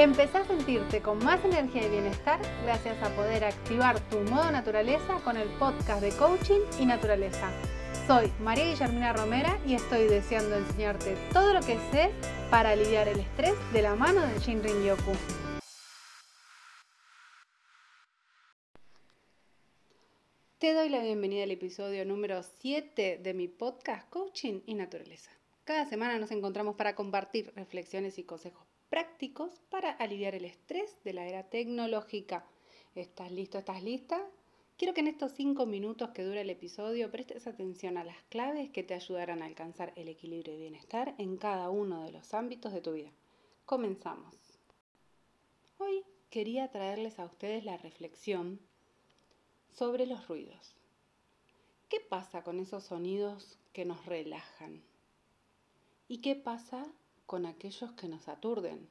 Empezá a sentirte con más energía y bienestar gracias a poder activar tu modo naturaleza con el podcast de coaching y naturaleza. Soy María Guillermina Romera y estoy deseando enseñarte todo lo que sé para aliviar el estrés de la mano del Shinrin Yoku. Te doy la bienvenida al episodio número 7 de mi podcast Coaching y Naturaleza. Cada semana nos encontramos para compartir reflexiones y consejos prácticos para aliviar el estrés de la era tecnológica. ¿Estás listo? ¿Estás lista? Quiero que en estos cinco minutos que dura el episodio prestes atención a las claves que te ayudarán a alcanzar el equilibrio y bienestar en cada uno de los ámbitos de tu vida. Comenzamos. Hoy quería traerles a ustedes la reflexión sobre los ruidos. ¿Qué pasa con esos sonidos que nos relajan? ¿Y qué pasa con aquellos que nos aturden.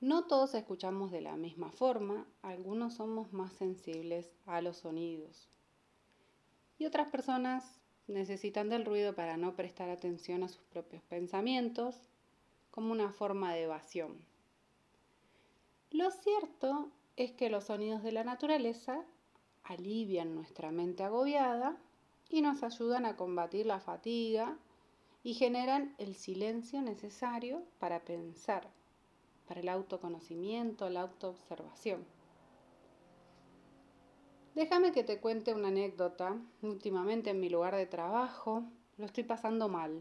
No todos escuchamos de la misma forma, algunos somos más sensibles a los sonidos y otras personas necesitan del ruido para no prestar atención a sus propios pensamientos como una forma de evasión. Lo cierto es que los sonidos de la naturaleza alivian nuestra mente agobiada y nos ayudan a combatir la fatiga y generan el silencio necesario para pensar, para el autoconocimiento, la autoobservación. Déjame que te cuente una anécdota. Últimamente en mi lugar de trabajo lo estoy pasando mal.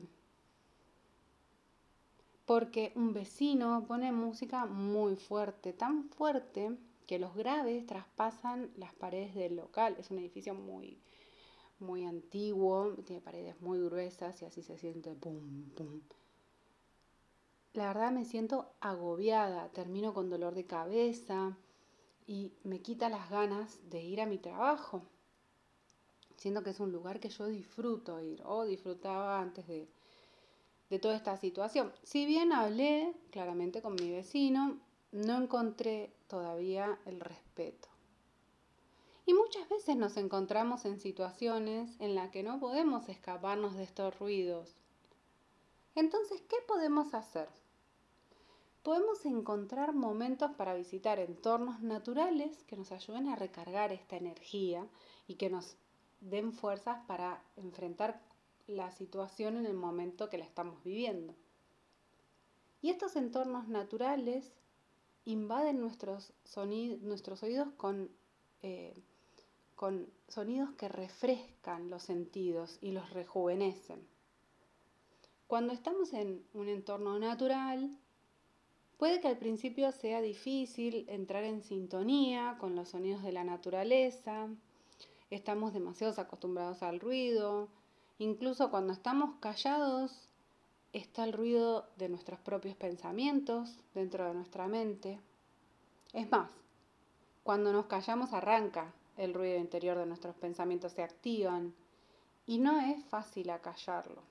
Porque un vecino pone música muy fuerte, tan fuerte que los graves traspasan las paredes del local. Es un edificio muy, muy antiguo, tiene paredes muy gruesas y así se siente pum, pum. La verdad me siento agobiada, termino con dolor de cabeza y me quita las ganas de ir a mi trabajo. Siento que es un lugar que yo disfruto ir o disfrutaba antes de, de toda esta situación. Si bien hablé claramente con mi vecino, no encontré todavía el respeto. Y muchas veces nos encontramos en situaciones en las que no podemos escaparnos de estos ruidos. Entonces, ¿qué podemos hacer? Podemos encontrar momentos para visitar entornos naturales que nos ayuden a recargar esta energía y que nos den fuerzas para enfrentar la situación en el momento que la estamos viviendo. Y estos entornos naturales invaden nuestros, nuestros oídos con eh, con sonidos que refrescan los sentidos y los rejuvenecen. Cuando estamos en un entorno natural, puede que al principio sea difícil entrar en sintonía con los sonidos de la naturaleza, estamos demasiado acostumbrados al ruido, incluso cuando estamos callados está el ruido de nuestros propios pensamientos dentro de nuestra mente. Es más, cuando nos callamos arranca el ruido interior de nuestros pensamientos se activan y no es fácil acallarlo.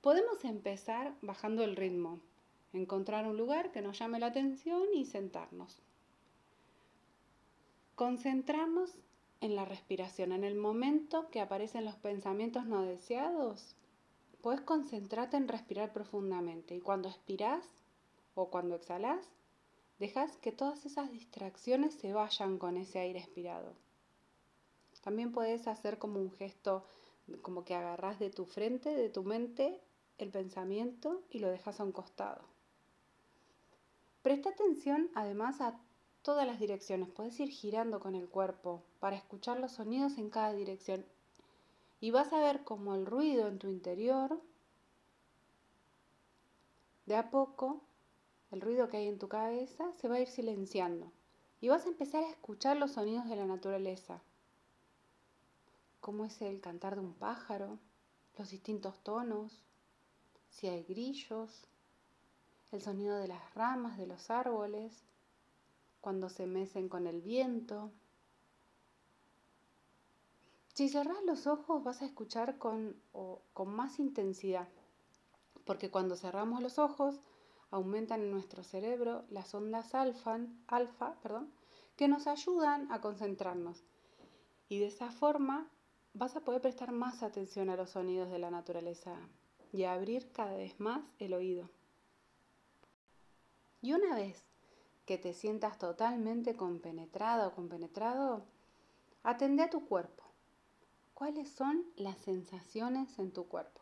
Podemos empezar bajando el ritmo, encontrar un lugar que nos llame la atención y sentarnos. Concentrarnos en la respiración. En el momento que aparecen los pensamientos no deseados, puedes concentrarte en respirar profundamente y cuando expirás o cuando exhalas, dejas que todas esas distracciones se vayan con ese aire expirado. También puedes hacer como un gesto, como que agarras de tu frente, de tu mente, el pensamiento y lo dejas a un costado. Presta atención además a todas las direcciones. Puedes ir girando con el cuerpo para escuchar los sonidos en cada dirección. Y vas a ver cómo el ruido en tu interior, de a poco, el ruido que hay en tu cabeza se va a ir silenciando y vas a empezar a escuchar los sonidos de la naturaleza, como es el cantar de un pájaro, los distintos tonos, si hay grillos, el sonido de las ramas de los árboles, cuando se mecen con el viento. Si cerrás los ojos vas a escuchar con, con más intensidad, porque cuando cerramos los ojos aumentan en nuestro cerebro las ondas alfa, alfa perdón, que nos ayudan a concentrarnos. Y de esa forma vas a poder prestar más atención a los sonidos de la naturaleza y a abrir cada vez más el oído. Y una vez que te sientas totalmente compenetrada o compenetrado, atende a tu cuerpo. ¿Cuáles son las sensaciones en tu cuerpo?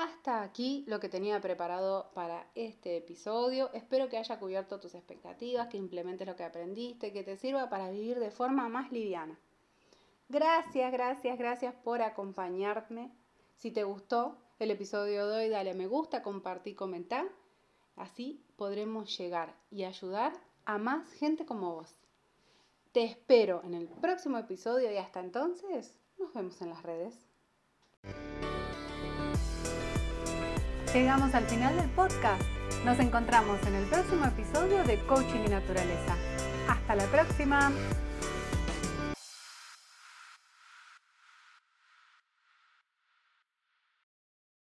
Hasta aquí lo que tenía preparado para este episodio. Espero que haya cubierto tus expectativas, que implementes lo que aprendiste, que te sirva para vivir de forma más liviana. Gracias, gracias, gracias por acompañarme. Si te gustó el episodio de hoy, dale a me gusta, compartí, comentar. Así podremos llegar y ayudar a más gente como vos. Te espero en el próximo episodio y hasta entonces nos vemos en las redes. Llegamos al final del podcast. Nos encontramos en el próximo episodio de Coaching y Naturaleza. Hasta la próxima.